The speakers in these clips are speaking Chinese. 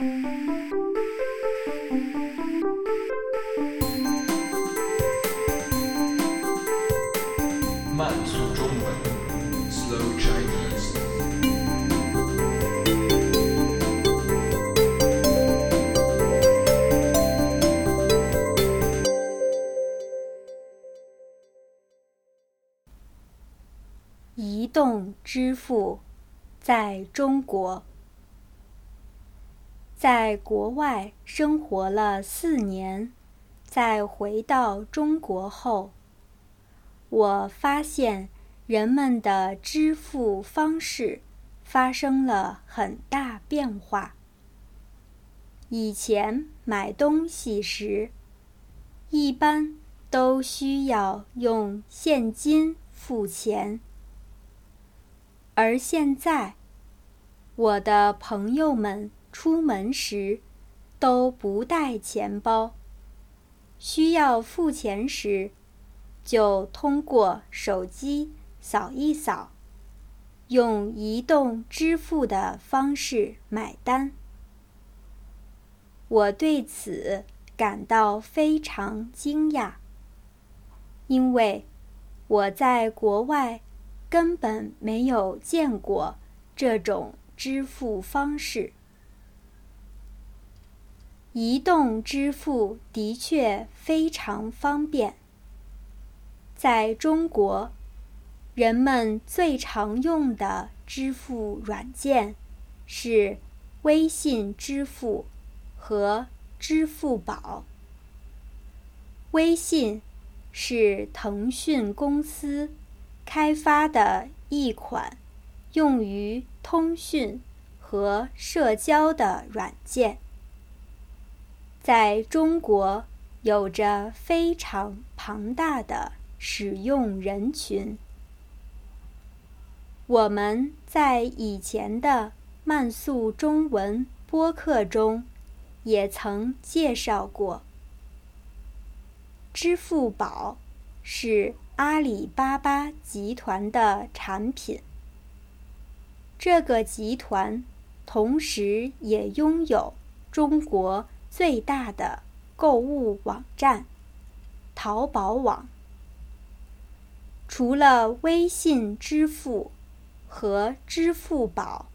慢速中文，Slow Chinese。移动支付在中国，在国外生活了四年，在回到中国后，我发现人们的支付方式发生了很大变化。以前买东西时，一般都需要用现金付钱。而现在，我的朋友们出门时都不带钱包，需要付钱时就通过手机扫一扫，用移动支付的方式买单。我对此感到非常惊讶，因为我在国外。根本没有见过这种支付方式。移动支付的确非常方便。在中国，人们最常用的支付软件是微信支付和支付宝。微信是腾讯公司。开发的一款用于通讯和社交的软件，在中国有着非常庞大的使用人群。我们在以前的慢速中文播客中也曾介绍过，支付宝是。阿里巴巴集团的产品。这个集团同时也拥有中国最大的购物网站——淘宝网。除了微信支付和支付宝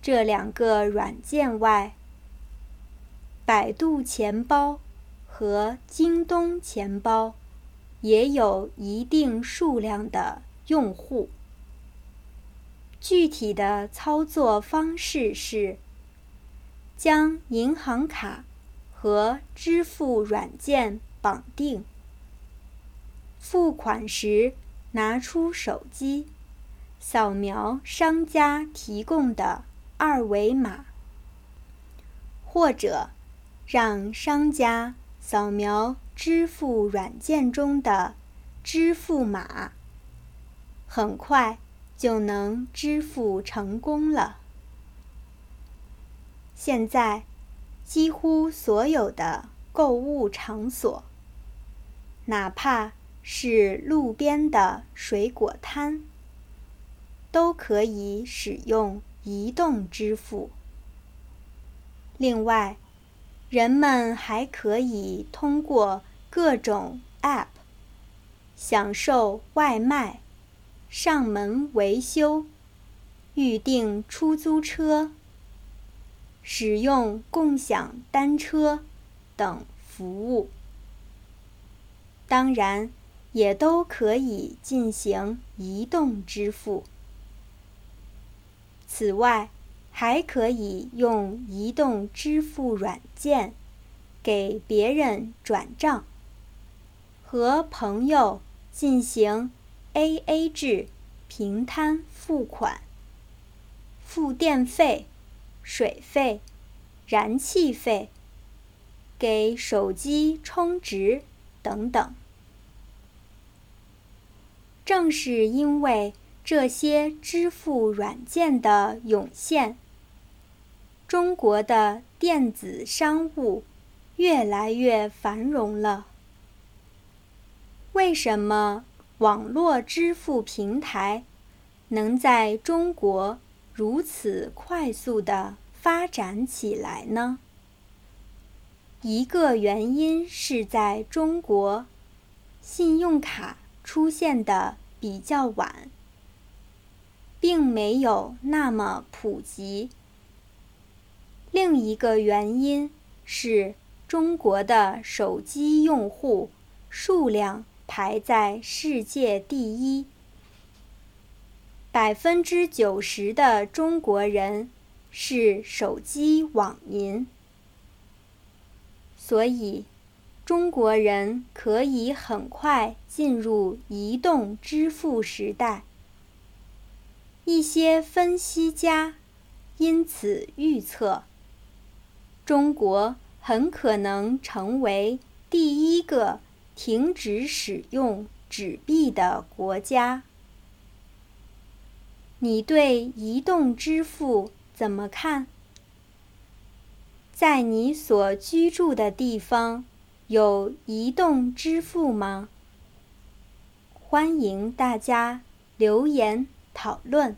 这两个软件外，百度钱包和京东钱包。也有一定数量的用户。具体的操作方式是：将银行卡和支付软件绑定，付款时拿出手机，扫描商家提供的二维码，或者让商家扫描。支付软件中的支付码，很快就能支付成功了。现在，几乎所有的购物场所，哪怕是路边的水果摊，都可以使用移动支付。另外，人们还可以通过各种 App 享受外卖、上门维修、预订出租车、使用共享单车等服务。当然，也都可以进行移动支付。此外，还可以用移动支付软件给别人转账，和朋友进行 AA 制平摊付款，付电费、水费、燃气费，给手机充值等等。正是因为这些支付软件的涌现。中国的电子商务越来越繁荣了。为什么网络支付平台能在中国如此快速的发展起来呢？一个原因是在中国，信用卡出现的比较晚，并没有那么普及。另一个原因是中国的手机用户数量排在世界第一，百分之九十的中国人是手机网民。所以，中国人可以很快进入移动支付时代。一些分析家因此预测，中国很可能成为第一个停止使用纸币的国家。你对移动支付怎么看？在你所居住的地方，有移动支付吗？欢迎大家留言讨论。